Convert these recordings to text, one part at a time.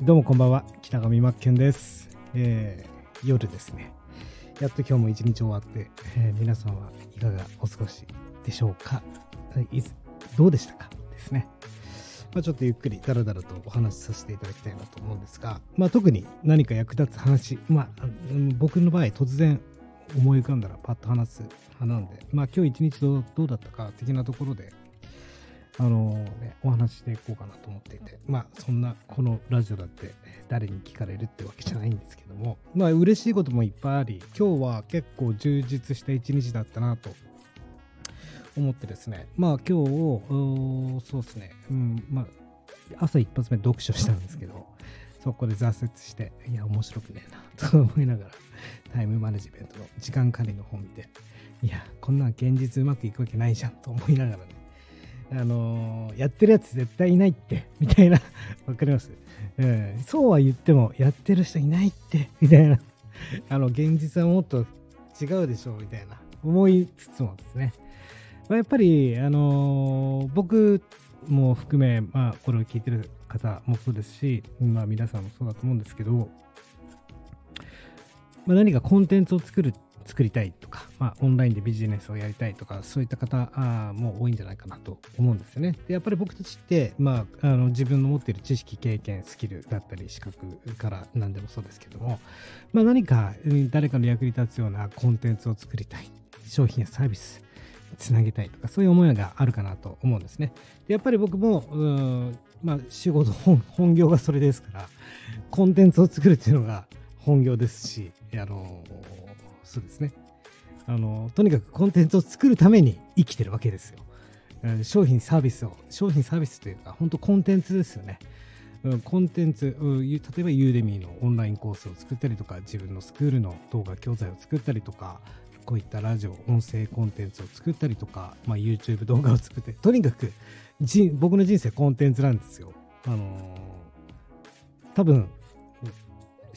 どうもこんばんは。北上真剣です、えー、夜ですね。やっと今日も一日終わって、えー、皆さんはいかがお過ごしでしょうか。いどうでしたか？ですね、まあ、ちょっとゆっくりだらだらとお話しさせていただきたいなと思うんですが、まあ、特に何か役立つ話、まあ、僕の場合突然思い浮かんだらパッと話す派なんで、まあ、今日一日どうどうだったか的なところであのね、お話していこうかなと思っていて、まあ、そんな、このラジオだって誰に聞かれるってわけじゃないんですけども、まあ、嬉しいこともいっぱいあり、今日は結構充実した一日だったなと思ってですね、まあ、今日、そうですね、うん、まあ、朝一発目読書したんですけど、そこで挫折して、いや、面白くねえなと思いながら、タイムマネジメントの時間管理の本見て、いや、こんなん現実うまくいくわけないじゃんと思いながらね、あのー、やってるやつ絶対いないって、みたいな、わかります、うん、そうは言っても、やってる人いないって、みたいな、あの、現実はもっと違うでしょう、みたいな、思いつつもですね、まあ、やっぱり、あのー、僕も含め、まあ、これを聞いてる方もそうですし、まあ、皆さんもそうだと思うんですけど、まあ、何かコンテンツを作るっ作りたいとか、まあ、オンラインでビジネスをやりたいとか、そういった方も多いんじゃないかなと思うんですよね。でやっぱり僕たちって、まあ、あの自分の持っている知識、経験、スキルだったり、資格から何でもそうですけども、まあ、何か誰かの役に立つようなコンテンツを作りたい、商品やサービス、つなげたいとか、そういう思いがあるかなと思うんですね。でやっぱり僕も、うんまあ、仕事本、本業がそれですから、コンテンツを作るっていうのが本業ですし、あのそうですね。あの、とにかくコンテンツを作るために生きてるわけですよ。商品サービスを、商品サービスというか、本当コンテンツですよね。コンテンツ、例えばユーデミーのオンラインコースを作ったりとか、自分のスクールの動画教材を作ったりとか、こういったラジオ、音声コンテンツを作ったりとか、まあ、YouTube 動画を作って、とにかく僕の人生コンテンツなんですよ。あのー、多分、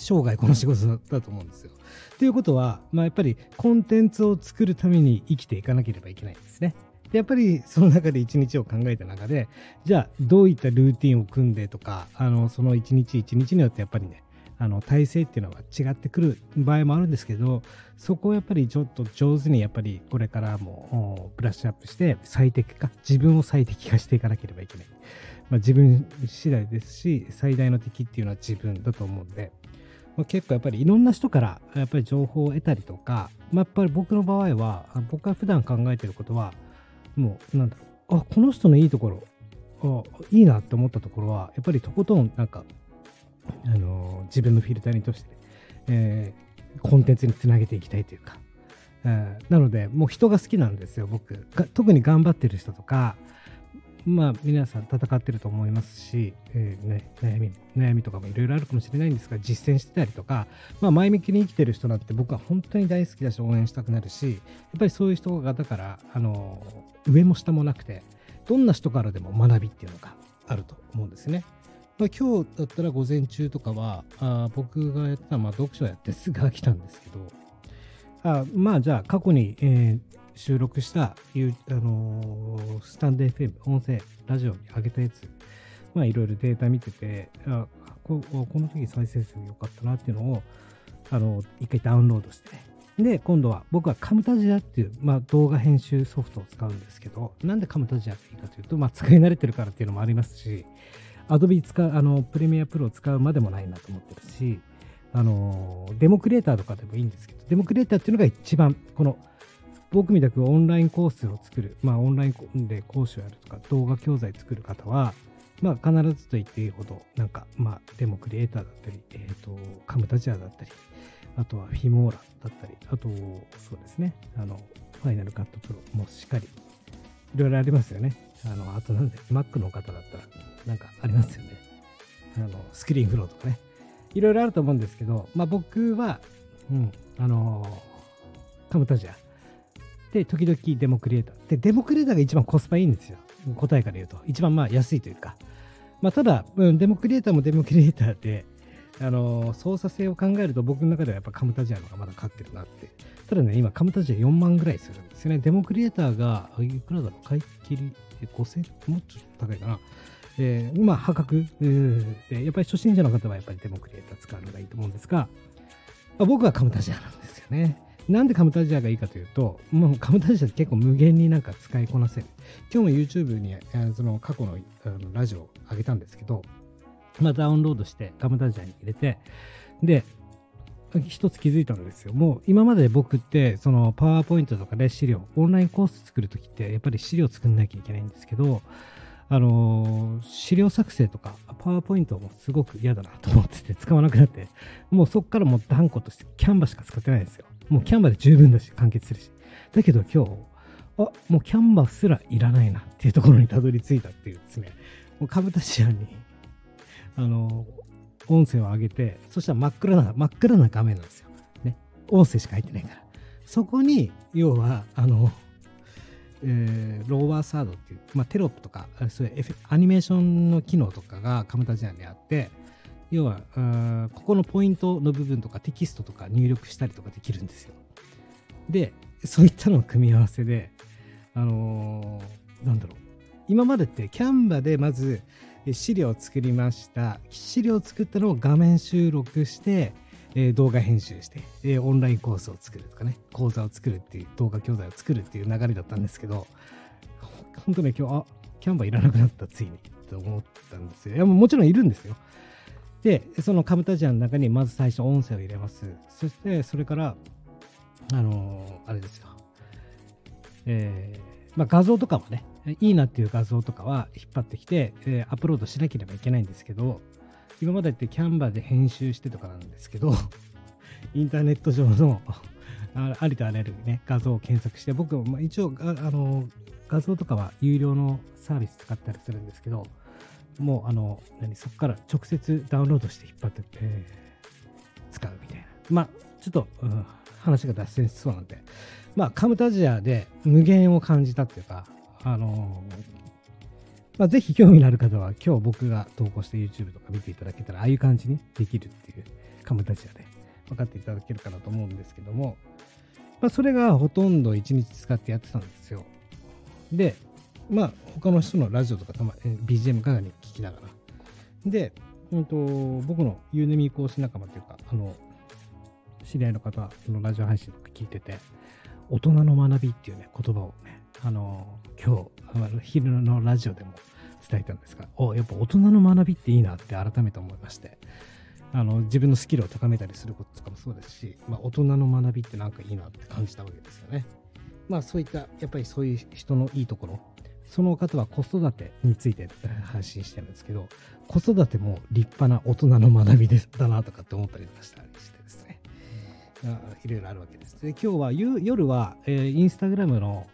生涯この仕事だと思うんですよ。ということは、まあ、やっぱりコンテンツを作るために生きていかなければいけないんですね。やっぱりその中で一日を考えた中で、じゃあどういったルーティンを組んでとか、あのその一日一日によってやっぱりね、あの体制っていうのは違ってくる場合もあるんですけど、そこをやっぱりちょっと上手にやっぱりこれからもブラッシュアップして最適化、自分を最適化していかなければいけない。まあ、自分次第ですし、最大の敵っていうのは自分だと思うんで、結構やっぱりいろんな人からやっぱり情報を得たりとか、まあ、やっぱり僕の場合は、僕が普段考えてることは、もうなんだろう、あ、この人のいいところ、あいいなって思ったところは、やっぱりとことんなんか、あのー、自分のフィルターにとして、えー、コンテンツにつなげていきたいというか、えー、なので、もう人が好きなんですよ、僕。特に頑張ってる人とか、まあ、皆さん戦ってると思いますし、えーね、悩み、悩みとかもいろいろあるかもしれないんですが、実践してたりとか、まあ、前向きに生きてる人なんて僕は本当に大好きだし、応援したくなるし、やっぱりそういう人が、だから、あの、上も下もなくて、どんな人からでも学びっていうのがあると思うんですね。まあ、今日だったら午前中とかは、あ僕がやったまあ読書やってすぐ飽きたんですけど、あまあじゃあ過去に、えー、収録した、あのー、スタンド FM、音声、ラジオに上げたやつ、まあいろいろデータ見てて、あここの時再生数良かったなっていうのを、あの、一回ダウンロードして、で、今度は僕はカムタジアっていう、まあ、動画編集ソフトを使うんですけど、なんでカムタジアっていいかというと、まあ、使い慣れてるからっていうのもありますし、アドビ使う、あの、プレミアプロを使うまでもないなと思ってるし、あの、デモクリエイターとかでもいいんですけど、デモクリエイターっていうのが一番、この僕みたくオンラインコースを作る、まあ、オンラインで講師をやるとか、動画教材作る方は、まあ、必ずと言っていいほど、なんか、まあ、デモクリエイターだったり、えっ、ー、と、カムタジアだったり、あとはフィモーラだったり、あと、そうですね、あの、ファイナルカットプロもしっかり、いろいろありますよね。あの、あとなんで、Mac の方だったら、なんかありますよね。あの、スクリーンフローとかね。いろいろあると思うんですけど、まあ僕は、うん、あの、カムタジア、で、時々デモクリエイター。で、デモクリエイターが一番コスパいいんですよ。答えから言うと。一番まあ安いというか。まあ、ただ、うん、デモクリエイターもデモクリエイターで、あのー、操作性を考えると僕の中ではやっぱカムタジアのがまだ勝ってるなって。ただね、今カムタジア4万ぐらいするんですよね。デモクリエイターが、いくらだろう？買い切り5000もうちょっと高いかな。えー、まあ、破格で、やっぱり初心者の方はやっぱりデモクリエイター使うのがいいと思うんですが、まあ、僕はカムタジアなんですよね。なんでカムタジアがいいかというと、もうカムタジアって結構無限になんか使いこなせる。今日も YouTube にその過去のあのラジオを上げたんですけど、まあ、ダウンロードしてカムタジアに入れて、で、一つ気づいたんですよ。もう今まで僕って、そのパワーポイントとかで資料、オンラインコース作るときって、やっぱり資料作んなきゃいけないんですけど、あの、資料作成とか、パワーポイントもすごく嫌だなと思ってて、使わなくなって、もうそっからもう断固としてキャンバしか使ってないんですよ。もうキャンバで十分だし、完結するし。だけど今日、あ、もうキャンバすらいらないなっていうところにたどり着いたっていうですね、もうカブタシアンに、あの音声を上げて、そしたら真っ暗な、真っ暗な画面なんですよ。ね。音声しか入ってないから。そこに、要は、あの、えー、ローワーサードっていう、まあ、テロップとか、そういうアニメーションの機能とかがカムタジアンにあって、要は、ここのポイントの部分とかテキストとか入力したりとかできるんですよ。で、そういったの組み合わせで、あのー、なんだろう。今までってキャンバでまず、資料を作りました。資料を作ったのを画面収録して、動画編集して、オンラインコースを作るとかね、講座を作るっていう、動画教材を作るっていう流れだったんですけど、本当ね、今日、あ、キャンバいらなくなった、ついに、と思ったんですよ。いや、もちろんいるんですよ。で、そのカムタジアの中にまず最初音声を入れます。そして、それから、あのー、あれですよ。えー、まあ、画像とかもね、いいなっていう画像とかは引っ張ってきて、えー、アップロードしなければいけないんですけど、今までってキャンバーで編集してとかなんですけど、インターネット上のありとあらゆる、ね、画像を検索して、僕も、一応あの画像とかは有料のサービス使ったりするんですけど、もうあの何そこから直接ダウンロードして引っ張ってって、使うみたいな。まあ、ちょっと、うん、話が脱線しそうなんで、まあ、カムタジアで無限を感じたっていうか、あのまあ、ぜひ興味のある方は今日僕が投稿した YouTube とか見ていただけたらああいう感じにできるっていうカムタジアで分かっていただけるかなと思うんですけども、まあ、それがほとんど1日使ってやってたんですよ。で、まあ他の人のラジオとかたま BGM かがに聞きながら。で、うんと、僕のユーネミー講師仲間というか、あの、知り合いの方のラジオ配信とか聞いてて、大人の学びっていうね、言葉をね、あの、今日、昼のラジオでも伝えたんですが、おやっぱ大人の学びっていいなって改めて思いまして、あの自分のスキルを高めたりすることとかもそうですし、まあ、大人の学びってなんかいいなって感じたわけですよね。まあそういった、やっぱりそういう人のいいところ、その方は子育てについて発信してるんですけど、子育ても立派な大人の学びでだなとかって思ったりとかしたりしてですね、いろいろあるわけです。で今日は夜は、えー、インスタグラムの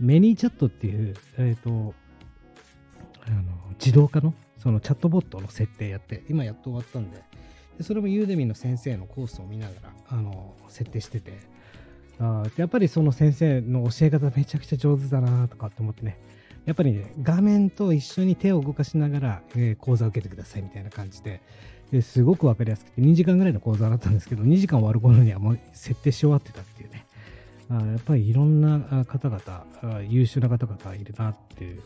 メニーチャットっていう、えっ、ー、と、あの自動化のそのチャットボットの設定やって、今やっと終わったんで、でそれもユーデミの先生のコースを見ながら、あの、設定してて、あやっぱりその先生の教え方めちゃくちゃ上手だなとかって思ってね、やっぱりね、画面と一緒に手を動かしながら、えー、講座を受けてくださいみたいな感じで、ですごくわかりやすくて、2時間ぐらいの講座だったんですけど、2時間終わる頃にはもう設定し終わってたっていうね。あやっぱりいろんな方々、優秀な方々いるなっていう。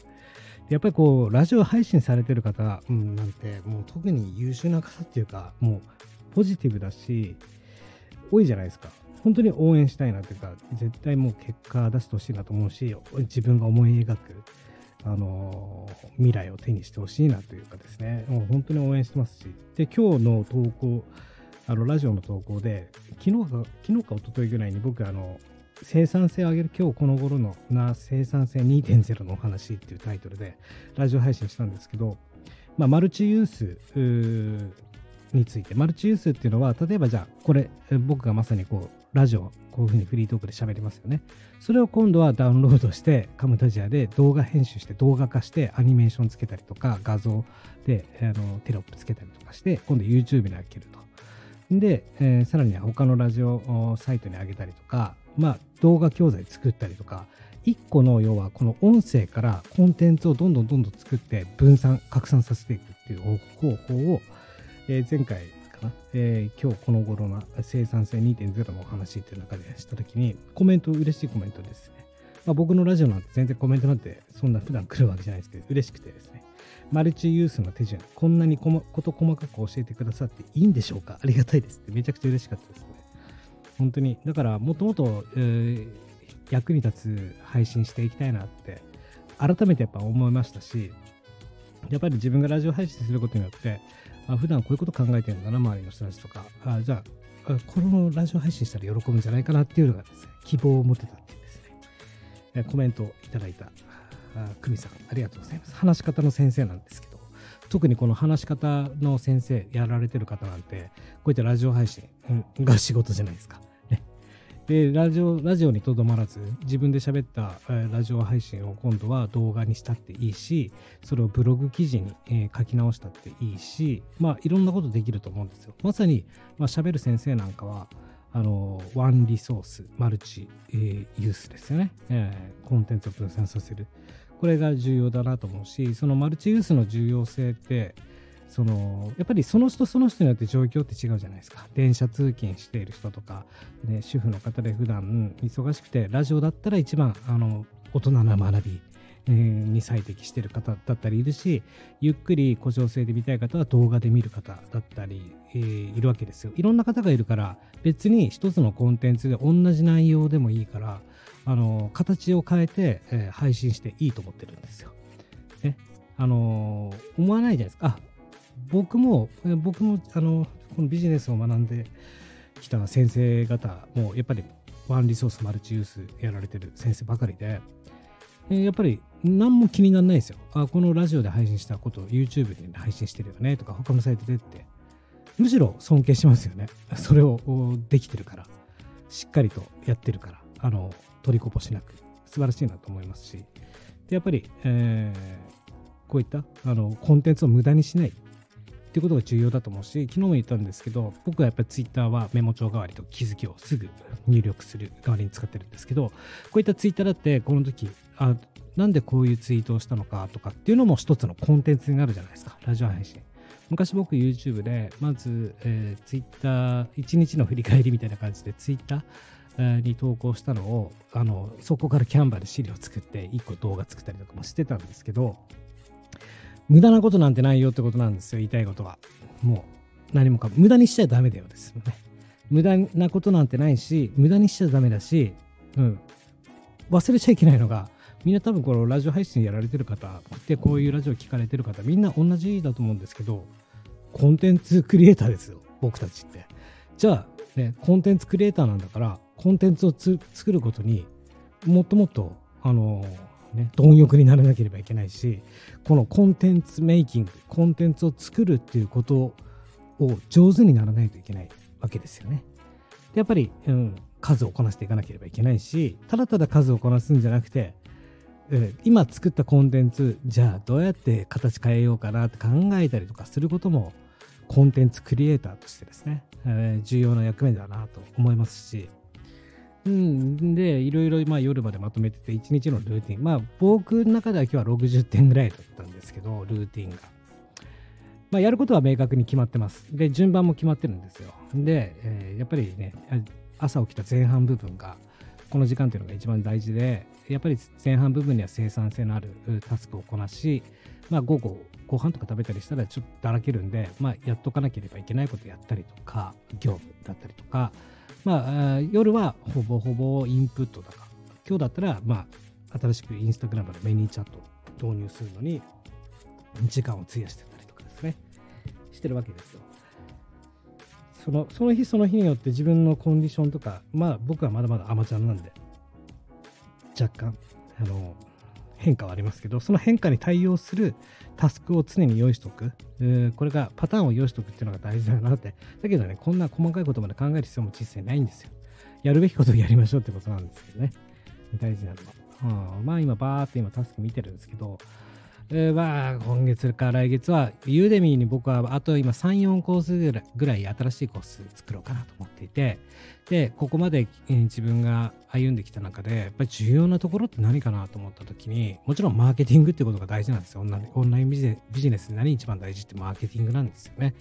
やっぱりこう、ラジオ配信されてる方、うん、なんて、もう特に優秀な方っていうか、もうポジティブだし、多いじゃないですか。本当に応援したいなというか、絶対もう結果出してほしいなと思うし、自分が思い描く、あの、未来を手にしてほしいなというかですね、もう本当に応援してますし、で、今日の投稿、あのラジオの投稿で、昨日か、昨日か一昨日ぐらいに僕、あの、生産性を上げる今日この頃のな生産性2.0のお話っていうタイトルでラジオ配信したんですけど、まあ、マルチユースについて。マルチユースっていうのは例えばじゃあこれ僕がまさにこうラジオこういうふうにフリートークで喋りますよね。それを今度はダウンロードしてカムタジアで動画編集して動画化してアニメーションつけたりとか画像であのテロップつけたりとかして今度 YouTube に開けると。で、えー、さらには他のラジオサイトに上げたりとかまあ、動画教材作ったりとか、1個の要はこの音声からコンテンツをどんどんどんどん作って分散、拡散させていくっていう方法を、えー、前回かな、えー、今日この頃の生産性2.0のお話っていう中でしたときに、コメント、嬉しいコメントですね。まあ、僕のラジオなんて全然コメントなんてそんな普段来るわけじゃないですけど、嬉しくてですね。マルチユースの手順、こんなにこ事細かく教えてくださっていいんでしょうか？ありがたいですってめちゃくちゃ嬉しかったですね。本当に。だから、もともと、えー、役に立つ配信していきたいなって、改めてやっぱ思いましたし、やっぱり自分がラジオ配信することによって、あ普段こういうこと考えてるんだな、周りの人たちとか、あじゃあ、このラジオ配信したら喜ぶんじゃないかなっていうのがですね、希望を持てたっていうですね、コメントをいただいた、久美さん、ありがとうございます。話し方の先生なんですけど、特にこの話し方の先生やられてる方なんて、こういったラジオ配信が仕事じゃないですか。で、ラジオ、ラジオにとどまらず、自分で喋った、ラジオ配信を今度は動画にしたっていいし、それをブログ記事に、え、書き直したっていいし、まあ、いろんなことできると思うんですよ。まさに、まあ、喋る先生なんかは、あの、ワンリソース、マルチ、えー、ユースですよね、えー。コンテンツを分散させる。これが重要だなと思うし、そのマルチユースの重要性って、そのやっぱりその人その人によって状況って違うじゃないですか電車通勤している人とか、ね、主婦の方で普段忙しくてラジオだったら一番あの大人な学びえに最適してる方だったりいるしゆっくり故障性で見たい方は動画で見る方だったり、えー、いるわけですよいろんな方がいるから別に一つのコンテンツで同じ内容でもいいからあの形を変えて、えー、配信していいと思ってるんですよ。ねあの、思わないじゃないですか。あ僕も、僕も、あの、このビジネスを学んできた先生方も、やっぱりワンリソースマルチユースやられてる先生ばかりで、やっぱり何も気にならないですよ。あ、このラジオで配信したことを YouTube で配信してるよねとか、他のサイトでって。むしろ尊敬しますよね。それをできてるから。しっかりとやってるから。あの、取りこぼしなく。素晴らしいなと思いますし。で、やっぱり、えー、こういったあのコンテンツを無駄にしない。っていうことが重要だと思うし、昨日も言ったんですけど、僕はやっぱり Twitter はメモ帳代わりと気づきをすぐ入力する代わりに使ってるんですけど、こういった Twitter だって、この時、あ、なんでこういうツイートをしたのかとかっていうのも一つのコンテンツになるじゃないですか、ラジオ配信。昔僕 YouTube で、まず、えー、Twitter、1日の振り返りみたいな感じで Twitter に投稿したのを、あの、そこからキャンバーで資料作って、1個動画作ったりとかもしてたんですけど、無駄なことなんてないよってことなんですよ、言いたいことは。もう、何もかも。無駄にしちゃダメだよですよね。無駄なことなんてないし、無駄にしちゃダメだし、うん。忘れちゃいけないのが、みんな多分このラジオ配信やられてる方、でこういうラジオ聞かれてる方、みんな同じだと思うんですけど、コンテンツクリエイターですよ、僕たちって。じゃあ、ね、コンテンツクリエイターなんだから、コンテンツを作ることにもっともっと、あのーね、貪欲にならなければいけないし、このコンテンツメイキング、コンテンツを作るっていうことを上手にならないといけないわけですよね。でやっぱり、うん、数をこなしていかなければいけないし、ただただ数をこなすんじゃなくて、うん、今作ったコンテンツ、じゃあどうやって形変えようかなって考えたりとかすることも、コンテンツクリエイターとしてですね、えー、重要な役目だなと思いますし、うん、で、いろいろまあ夜までまとめてて、1日のルーティン。まあ僕の中では今日は60点ぐらいだったんですけど、ルーティンが。まあやることは明確に決まってます。で、順番も決まってるんですよ。で、えー、やっぱりね、朝起きた前半部分が、この時間っていうのが一番大事で、やっぱり前半部分には生産性のあるタスクをこなし、まあ午後、ご飯とか食べたりしたらちょっとだらけるんで、まあやっとかなければいけないことやったりとか、業務だったりとか、まあ、夜はほぼほぼインプットだか今日だったら、まあ、新しくインスタグラムでメニーチャットを導入するのに時間を費やしてたりとかですね、してるわけですよ。そのその日その日によって自分のコンディションとか、まあ僕はまだまだアマチュアなんで、若干、あの、変化はありますけど、その変化に対応するタスクを常に用意しておく。これがパターンを用意しておくっていうのが大事だなって。だけどね、こんな細かいことまで考える必要も実際ないんですよ。やるべきことをやりましょうってことなんですけどね。大事なのは。うん、まあ今バーって今タスク見てるんですけど、えー、まあ今月か来月はユーデミーに僕はあと今3、4コースぐらい新しいコース作ろうかなと思っていて、で、ここまで、自分が歩んできた中で、やっぱり重要なところって何かなと思った時に、もちろんマーケティングってことが大事なんですよ。オンラインビジネスで何一番大事ってマーケティングなんですよね。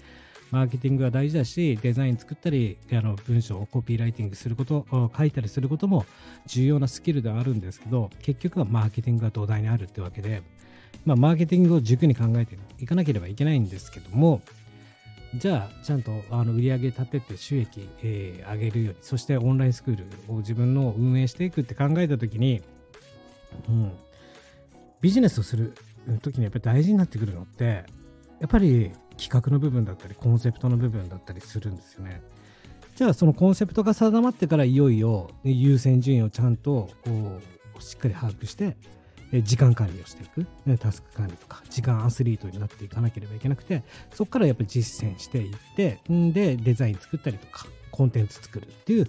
マーケティングが大事だし、デザイン作ったり、あの文章をコピーライティングすること、書いたりすることも重要なスキルではあるんですけど、結局はマーケティングが土台にあるってわけで、まあ、マーケティングを軸に考えていかなければいけないんですけども、じゃあ、ちゃんとあの売り上げ立てて収益、えー、上げるように、そしてオンラインスクールを自分の運営していくって考えたときに、うん、ビジネスをする時にやっぱり大事になってくるのって、やっぱり企画の部分だったり、コンセプトの部分だったりするんですよね。じゃあ、そのコンセプトが定まってから、いよいよ優先順位をちゃんとこうしっかり把握して、時間管理をしていく、タスク管理とか、時間アスリートになっていかなければいけなくて、そこからやっぱり実践していって、んで、デザイン作ったりとか、コンテンツ作るっていう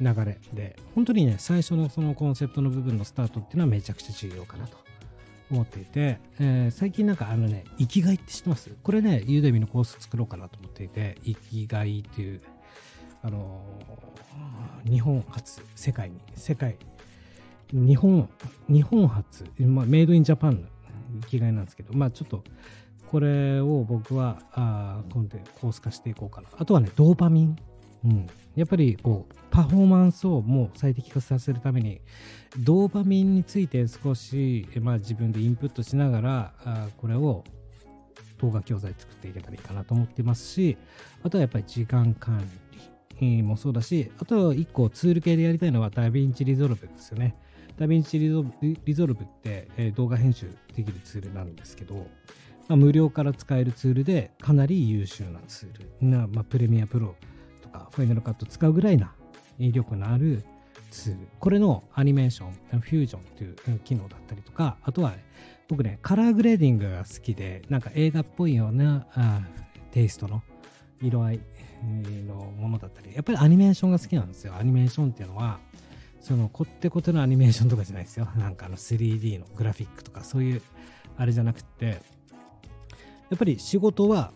流れで、本当にね、最初のそのコンセプトの部分のスタートっていうのはめちゃくちゃ重要かなと。思っていて、えー、最近なんかあのね、生きがいって知ってます？これね、ユーデミのコース作ろうかなと思っていて、生きがいっていう、あのー、日本初、世界に、世界日本、日本初、まあ、メイドインジャパンの生きがいなんですけど、まあちょっと、これを僕は、あ今度コース化していこうかな。あとはね、ドーパミン。うん。やっぱり、こう、パフォーマンスをもう最適化させるために、ドーパミンについて少し、まあ自分でインプットしながら、あこれを動画教材作っていけたらいいかなと思ってますし、あとはやっぱり時間管理もそうだし、あとは1個ツール系でやりたいのは DaVinci Resolve ですよね。 DaVinci Reso Resolve って、えー、動画編集できるツールなんですけど、まあ、無料から使えるツールでかなり優秀なツールな、まあ、 Premiere Pro とか Final Cut 使うぐらいな威力のあるツール。これのアニメーション、フュージョンという機能だったりとか、あとは、僕ね、カラーグレーディングが好きで、なんか映画っぽいようなあテイストの色合いのものだったり、やっぱりアニメーションが好きなんですよ。アニメーションっていうのは、そのこってことのアニメーションとかじゃないですよ。なんかあの 3D のグラフィックとかそういうあれじゃなくて、やっぱり仕事は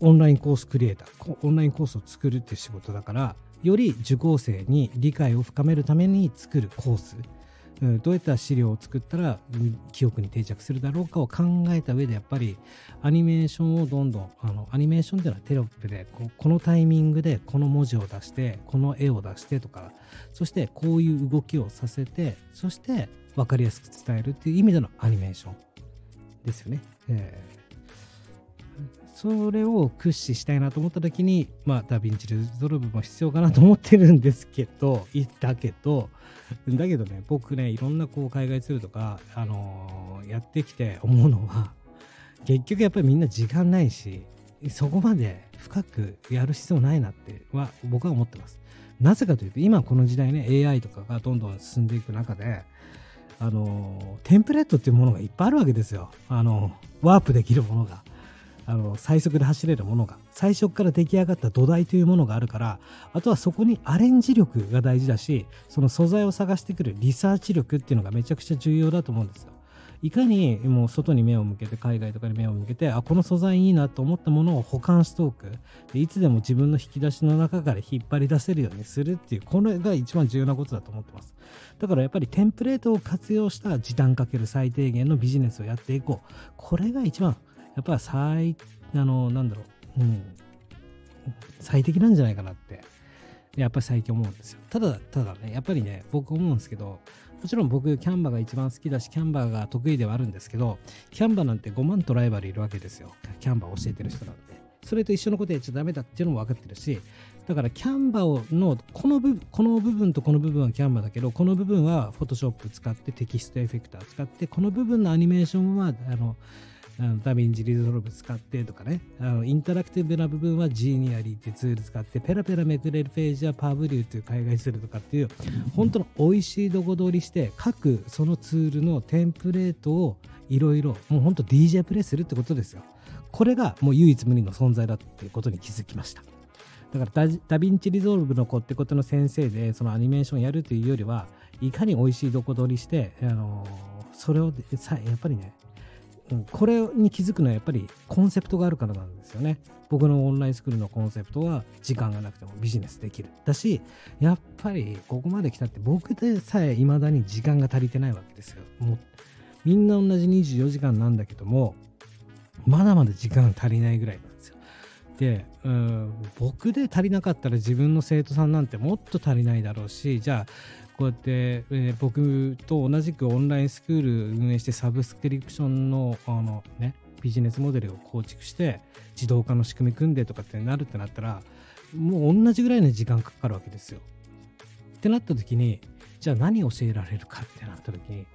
オンラインコースクリエイター、オンラインコースを作るっていう仕事だから、より受講生に理解を深めるために作るコースどういった資料を作ったら記憶に定着するだろうかを考えた上でやっぱりアニメーションをどんどんあのアニメーションっていうのはテロップでこのタイミングでこの文字を出してこの絵を出してとかそしてこういう動きをさせてそして分かりやすく伝えるっていう意味でのアニメーションですよね。えそれを駆使したいなと思った時に、まあ、 DaVinci Resolve も必要かなと思ってるんですけど、言ったけど、だけどね、僕ね、いろんなこう海外ツールとか、あのー、やってきて思うのは、結局やっぱりみんな時間ないし、そこまで深くやる必要ないなっては僕は思ってます。なぜかというと、今この時代ね、AI とかがどんどん進んでいく中で、あのー、テンプレートっていうものがいっぱいあるわけですよ。あのー、ワープできるものが。あの最速で走れるものが最初から出来上がった土台というものがあるからあとはそこにアレンジ力が大事だしその素材を探してくるリサーチ力っていうのがめちゃくちゃ重要だと思うんですよ。いかにもう外に目を向けて海外とかに目を向けてあこの素材いいなと思ったものを保管しておく。でいつでも自分の引き出しの中から引っ張り出せるようにするっていうこれが一番重要なことだと思ってます。だからやっぱりテンプレートを活用した時短かける最低限のビジネスをやっていこう。これが一番やっぱ最あの、なんだろう、うん、最適なんじゃないかなって、やっぱり最近思うんですよ。ただ、ただね、やっぱりね、僕思うんですけど、もちろん僕、キャンバーが一番好きだし、キャンバーが得意ではあるんですけど、キャンバーなんて5万とライバルいるわけですよ。キャンバーを教えてる人なんで。それと一緒のことやっちゃダメだっていうのも分かってるし、だからキャンバーのこの部この部分とこの部分はキャンバーだけど、この部分は Photoshop 使ってテキストエフェクター使って、この部分のアニメーションはあのあの DaVinci Resolve 使ってとかね、あのインタラクティブな部分は Genially ってツール使って、ペラペラめくれるページは Publuu という海外ツールとかっていう、本当の美味しいどこ取りして、各そのツールのテンプレートをいろいろ、もう本当 DJ プレイするってことですよ。これがもう唯一無二の存在だっていうことに気づきました。だから DaVinci Resolve の子ってことの先生で、そのアニメーションやるというよりは、いかに美味しいどこ取りして、あのそれをさやっぱりね、これに気づくのはやっぱりコンセプトがあるからなんですよね。僕のオンラインスクールのコンセプトは時間がなくてもビジネスできる。だし、やっぱりここまで来たって僕でさえ未だに時間が足りてないわけですよ。もうみんな同じ24時間なんだけども、まだまだ時間足りないぐらいなんですよ。で、うん、僕で足りなかったら自分の生徒さんなんてもっと足りないだろうしじゃあこうやって、えー、僕と同じくオンラインスクール運営してサブスクリプションのあの、ね、ビジネスモデルを構築して自動化の仕組み組んでとかってなるってなったらもう同じぐらいの時間かかるわけですよ。ってなった時にじゃあ何教えられるかってなった時に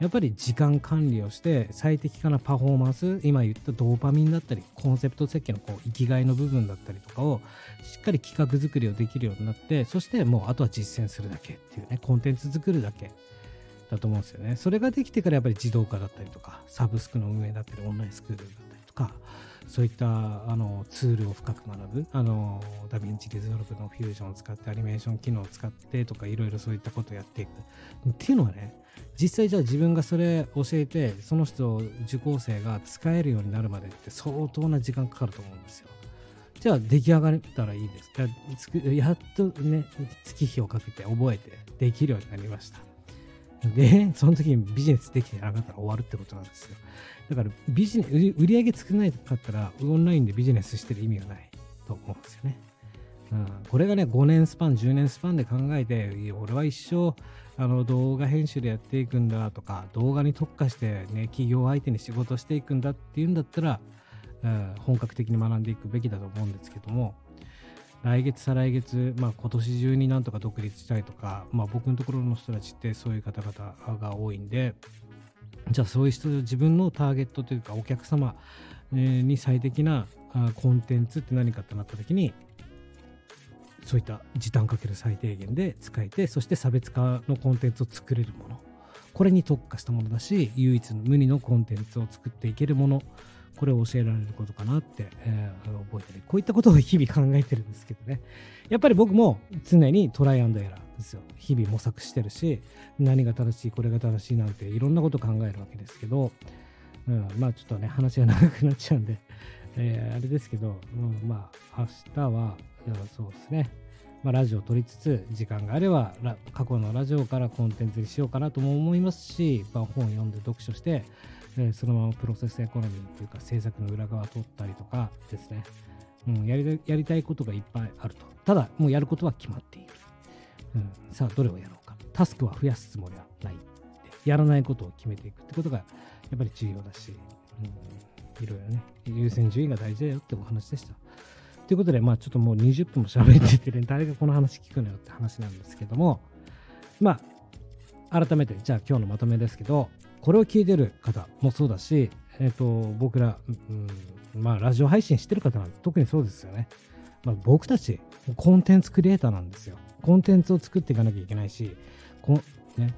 やっぱり時間管理をして最適化なパフォーマンス今言ったドーパミンだったりコンセプト設計のこう生きがいの部分だったりとかをしっかり企画作りをできるようになってそしてもうあとは実践するだけっていうねコンテンツ作るだけだと思うんですよね。それができてからやっぱり自動化だったりとかサブスクの運営だったりオンラインスクールだったりとかそういったあのツールを深く学ぶあの DaVinci Resolve のフュージョンを使ってアニメーション機能を使ってとかいろいろそういったことをやっていく。っていうのはね実際じゃあ自分がそれ教えてその人受講生が使えるようになるまでって相当な時間かかると思うんですよ。じゃあ出来上がったらいいですやっとね月日をかけて覚えてできるようになりました。で、その時にビジネスできてなかったら終わるってことなんですよ。だからビジネ、売り上げ少ないかったらオンラインでビジネスしてる意味がないと思うんですよね。うん、これがね、5年スパン、10年スパンで考えて、俺は一生あの動画編集でやっていくんだとか、動画に特化してね、企業相手に仕事していくんだっていうんだったら、うん、本格的に学んでいくべきだと思うんですけども、来月、再来月、まあ、今年中になんとか独立したいとか、まあ、僕のところの人たちってそういう方々が多いんで、じゃあそういう人、自分のターゲットというかお客様に最適なコンテンツって何かってなった時に、そういった時短かける最低限で使えて、そして差別化のコンテンツを作れるもの。これに特化したものだし、唯一無二のコンテンツを作っていけるもの。これを教えられることかなって、えー、覚えてる。こういったことを日々考えてるんですけどね。やっぱり僕も常にトライアンドエラーですよ。日々模索してるし、何が正しい、これが正しいなんていろんなこと考えるわけですけど、うん、まあちょっとね、話が長くなっちゃうんで、えー、あれですけど、うん、まあ明日は、そうですね。まあ、ラジオを撮りつつ、時間があれば、過去のラジオからコンテンツにしようかなとも思いますし、まあ、本を読んで読書して、えそのままプロセスエコノミーというか制作の裏側を取ったりとかですね、うん、やりやりたいことがいっぱいあると。ただ、もうやることは決まっている。うん、さあ、どれをやろうか。タスクは増やすつもりはない。やらないことを決めていくってことがやっぱり重要だし、うん、いろいろね、優先順位が大事だよってお話でした。ということで、まあちょっともう20分も喋っててね、誰がこの話聞くのよって話なんですけども、まあ、改めて、じゃあ今日のまとめですけど、これを聞いてる方もそうだし、えっ、ー、と、僕ら、うん、まあ、ラジオ配信してる方は特にそうですよね。まあ、僕たち、コンテンツクリエイターなんですよ。コンテンツを作っていかなきゃいけないし、こね、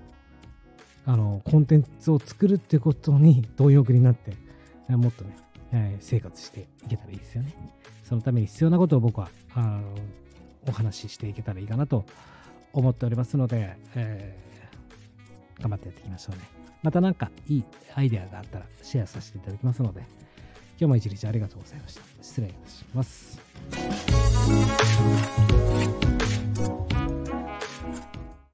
あの、コンテンツを作るってことに貪欲になって、もっとね、えー、生活していけたらいいですよね。そのために必要なことを僕は、あのお話ししていけたらいいかなと思っておりますので、えー、頑張ってやっていきましょうね。また何かいいアイデアがあったらシェアさせていただきますので、今日も一日ありがとうございました。失礼いたします。